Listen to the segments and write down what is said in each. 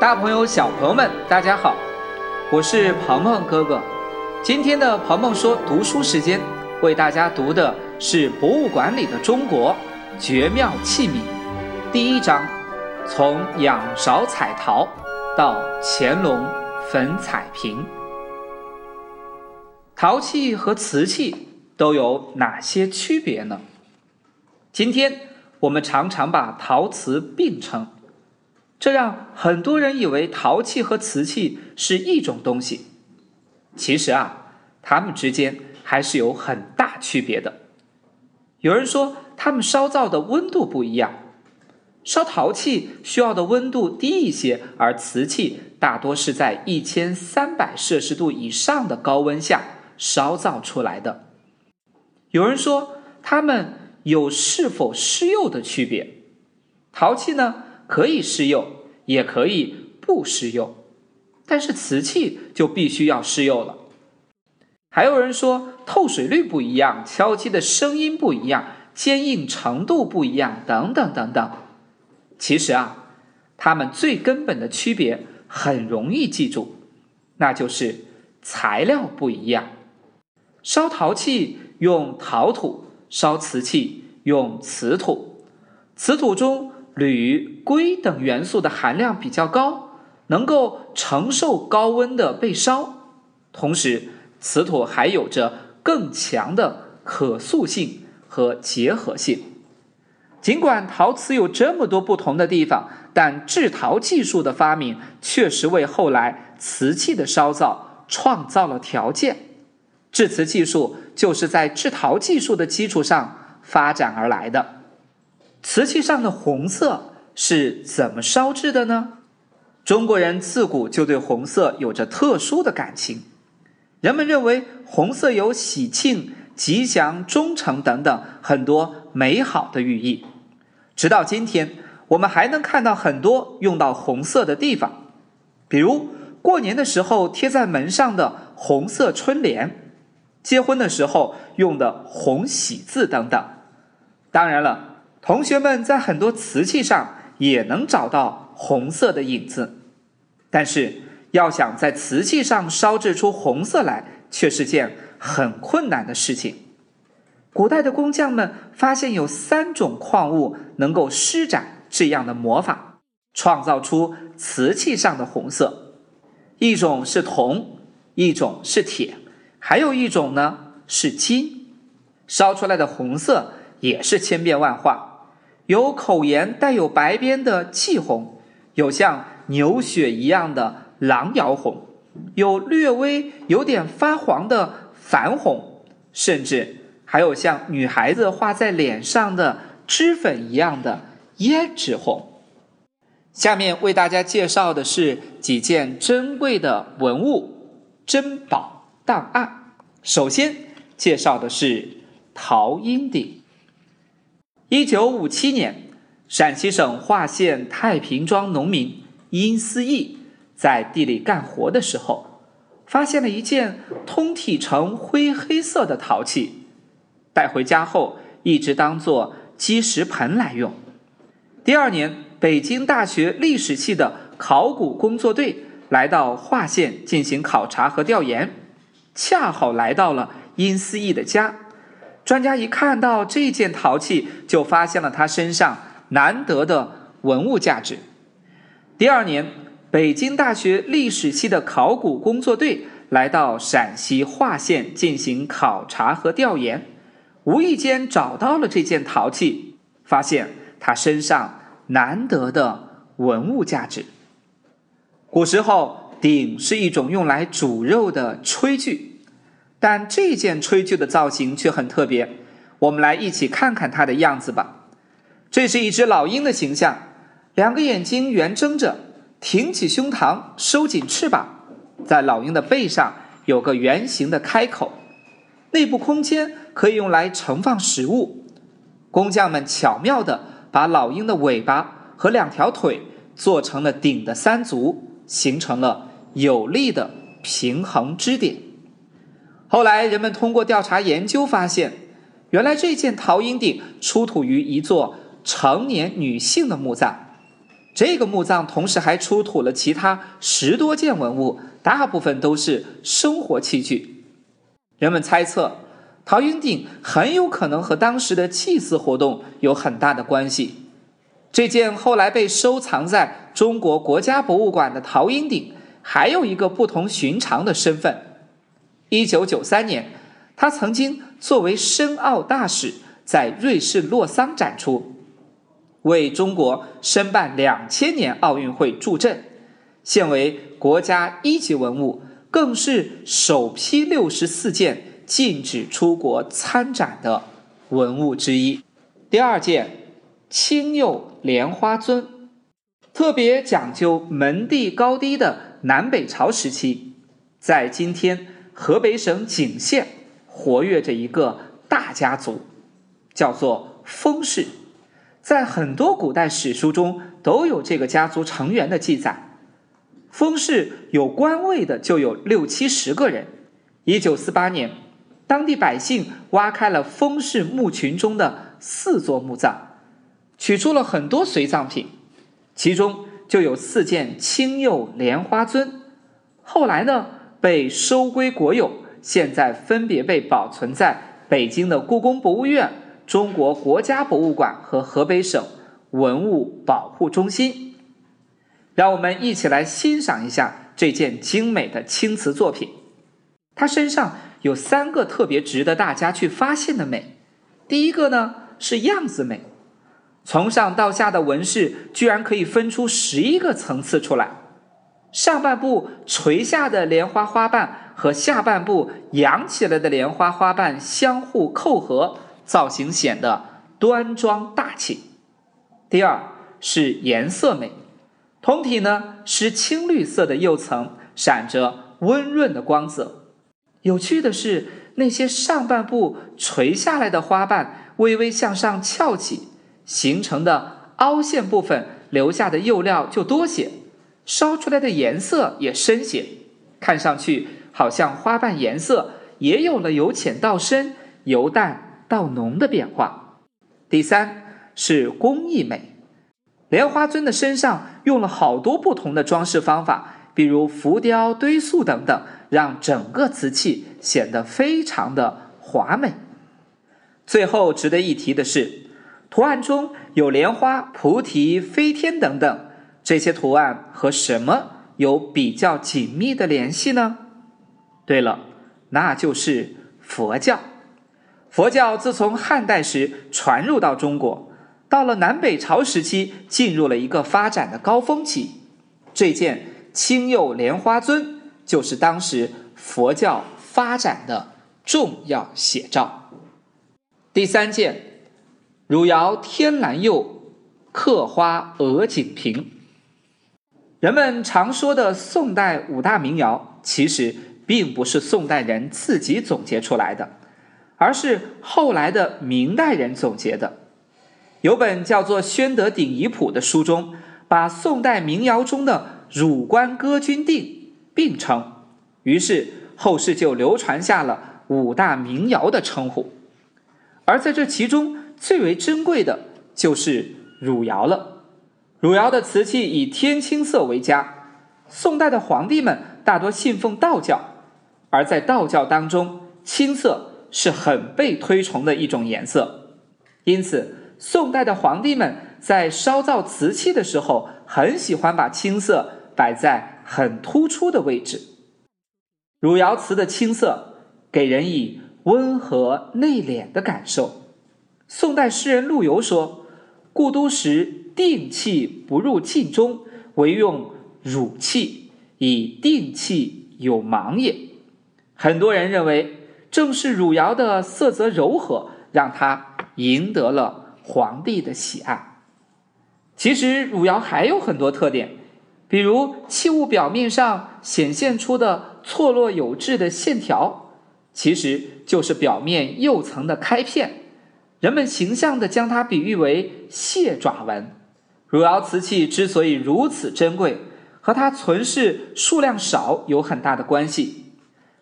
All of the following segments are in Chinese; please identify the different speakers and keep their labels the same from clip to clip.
Speaker 1: 大朋友、小朋友们，大家好，我是鹏鹏哥哥。今天的鹏鹏说读书时间，为大家读的是《博物馆里的中国》绝妙器皿第一章，从仰韶彩陶到乾隆粉彩瓶。陶器和瓷器都有哪些区别呢？今天我们常常把陶瓷并称。这让很多人以为陶器和瓷器是一种东西，其实啊，它们之间还是有很大区别的。有人说，它们烧造的温度不一样，烧陶器需要的温度低一些，而瓷器大多是在一千三百摄氏度以上的高温下烧造出来的。有人说，它们有是否施釉的区别，陶器呢？可以施釉，也可以不施釉，但是瓷器就必须要施釉了。还有人说透水率不一样，敲击的声音不一样，坚硬程度不一样，等等等等。其实啊，它们最根本的区别很容易记住，那就是材料不一样。烧陶器用陶土，烧瓷器用瓷土，瓷土中。铝、硅等元素的含量比较高，能够承受高温的被烧。同时，瓷土还有着更强的可塑性和结合性。尽管陶瓷有这么多不同的地方，但制陶技术的发明确实为后来瓷器的烧造创造了条件。制瓷技术就是在制陶技术的基础上发展而来的。瓷器上的红色是怎么烧制的呢？中国人自古就对红色有着特殊的感情，人们认为红色有喜庆、吉祥、忠诚等等很多美好的寓意。直到今天，我们还能看到很多用到红色的地方，比如过年的时候贴在门上的红色春联，结婚的时候用的红喜字等等。当然了。同学们在很多瓷器上也能找到红色的影子，但是要想在瓷器上烧制出红色来，却是件很困难的事情。古代的工匠们发现有三种矿物能够施展这样的魔法，创造出瓷器上的红色。一种是铜，一种是铁，还有一种呢是金。烧出来的红色也是千变万化。有口沿带有白边的霁红，有像牛血一样的狼窑红，有略微有点发黄的矾红，甚至还有像女孩子画在脸上的脂粉一样的胭脂红。下面为大家介绍的是几件珍贵的文物珍宝档案。首先介绍的是陶阴鼎。一九五七年，陕西省华县太平庄农民殷思义在地里干活的时候，发现了一件通体呈灰黑色的陶器，带回家后一直当做积石盆来用。第二年，北京大学历史系的考古工作队来到华县进行考察和调研，恰好来到了殷思义的家。专家一看到这件陶器，就发现了他身上难得的文物价值。第二年，北京大学历史系的考古工作队来到陕西华县进行考察和调研，无意间找到了这件陶器，发现他身上难得的文物价值。古时候，鼎是一种用来煮肉的炊具。但这件炊具的造型却很特别，我们来一起看看它的样子吧。这是一只老鹰的形象，两个眼睛圆睁着，挺起胸膛，收紧翅膀，在老鹰的背上有个圆形的开口，内部空间可以用来盛放食物。工匠们巧妙地把老鹰的尾巴和两条腿做成了鼎的三足，形成了有力的平衡支点。后来，人们通过调查研究发现，原来这件陶鹰鼎出土于一座成年女性的墓葬。这个墓葬同时还出土了其他十多件文物，大部分都是生活器具。人们猜测，陶云鼎很有可能和当时的祭祀活动有很大的关系。这件后来被收藏在中国国家博物馆的陶鹰鼎，还有一个不同寻常的身份。一九九三年，他曾经作为申奥大使在瑞士洛桑展出。为中国申办两千年奥运会助阵，现为国家一级文物，更是首批六十四件禁止出国参展的文物之一。第二件青釉莲花尊，特别讲究门第高低的南北朝时期，在今天河北省景县活跃着一个大家族，叫做封氏。在很多古代史书中都有这个家族成员的记载。封氏有官位的就有六七十个人。一九四八年，当地百姓挖开了封氏墓群中的四座墓葬，取出了很多随葬品，其中就有四件青釉莲花尊。后来呢，被收归国有，现在分别被保存在北京的故宫博物院。中国国家博物馆和河北省文物保护中心，让我们一起来欣赏一下这件精美的青瓷作品。它身上有三个特别值得大家去发现的美。第一个呢是样子美，从上到下的纹饰居然可以分出十一个层次出来。上半部垂下的莲花花瓣和下半部扬起来的莲花花瓣相互扣合。造型显得端庄大气。第二是颜色美，通体呢是青绿色的釉层，闪着温润的光泽。有趣的是，那些上半部垂下来的花瓣微微向上翘起，形成的凹陷部分留下的釉料就多些，烧出来的颜色也深些，看上去好像花瓣颜色也有了由浅到深、由淡。到浓的变化。第三是工艺美，莲花尊的身上用了好多不同的装饰方法，比如浮雕、堆塑等等，让整个瓷器显得非常的华美。最后值得一提的是，图案中有莲花、菩提、飞天等等，这些图案和什么有比较紧密的联系呢？对了，那就是佛教。佛教自从汉代时传入到中国，到了南北朝时期，进入了一个发展的高峰期。这件青釉莲花尊就是当时佛教发展的重要写照。第三件，汝窑天蓝釉刻花鹅颈瓶。人们常说的宋代五大名窑，其实并不是宋代人自己总结出来的。而是后来的明代人总结的，有本叫做《宣德鼎遗谱》的书中，把宋代民谣中的汝官歌君定并称，于是后世就流传下了五大名窑的称呼。而在这其中最为珍贵的就是汝窑了。汝窑的瓷器以天青色为佳，宋代的皇帝们大多信奉道教，而在道教当中，青色。是很被推崇的一种颜色，因此宋代的皇帝们在烧造瓷器的时候，很喜欢把青色摆在很突出的位置。汝窑瓷的青色给人以温和内敛的感受。宋代诗人陆游说：“故都时定气不入镜中，唯用汝器，以定气有芒也。”很多人认为。正是汝窑的色泽柔和，让它赢得了皇帝的喜爱。其实汝窑还有很多特点，比如器物表面上显现出的错落有致的线条，其实就是表面釉层的开片。人们形象地将它比喻为蟹爪纹。汝窑瓷器之所以如此珍贵，和它存世数量少有很大的关系。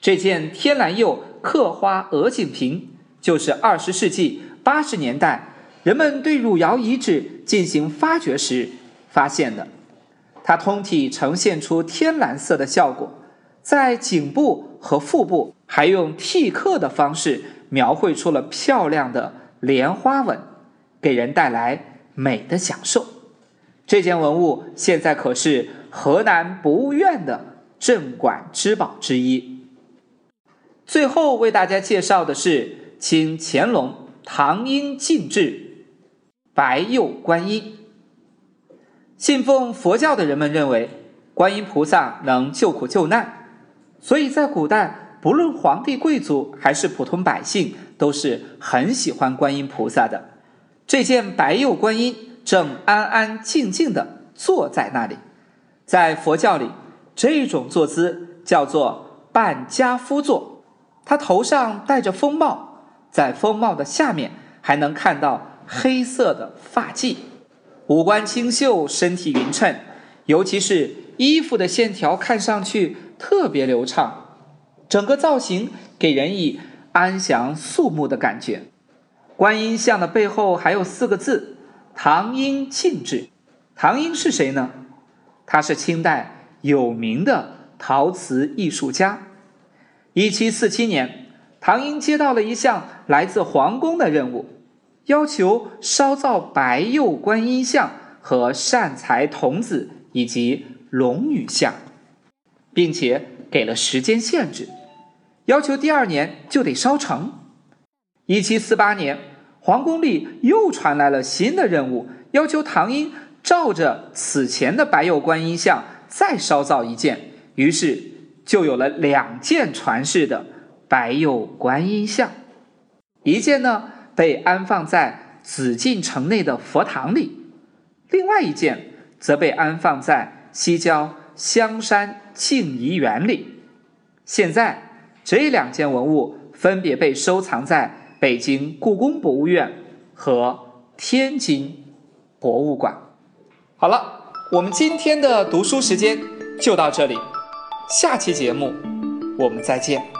Speaker 1: 这件天蓝釉刻花鹅颈瓶，就是二十世纪八十年代人们对汝窑遗址进行发掘时，发现的。它通体呈现出天蓝色的效果，在颈部和腹部还用剔刻的方式描绘出了漂亮的莲花纹，给人带来美的享受。这件文物现在可是河南博物院的镇馆之宝之一。最后为大家介绍的是清乾隆唐英进制白釉观音。信奉佛教的人们认为，观音菩萨能救苦救难，所以在古代，不论皇帝贵族还是普通百姓，都是很喜欢观音菩萨的。这件白釉观音正安安静静地坐在那里，在佛教里，这种坐姿叫做半跏趺坐。他头上戴着风帽，在风帽的下面还能看到黑色的发髻。五官清秀，身体匀称，尤其是衣服的线条看上去特别流畅，整个造型给人以安详肃穆的感觉。观音像的背后还有四个字“唐英庆制”。唐英是谁呢？他是清代有名的陶瓷艺术家。一七四七年，唐英接到了一项来自皇宫的任务。要求烧造白釉观音像和善财童子以及龙女像，并且给了时间限制，要求第二年就得烧成。一七四八年，皇宫里又传来了新的任务，要求唐英照着此前的白釉观音像再烧造一件，于是就有了两件传世的白釉观音像，一件呢。被安放在紫禁城内的佛堂里，另外一件则被安放在西郊香山静怡园里。现在这两件文物分别被收藏在北京故宫博物院和天津博物馆。好了，我们今天的读书时间就到这里，下期节目我们再见。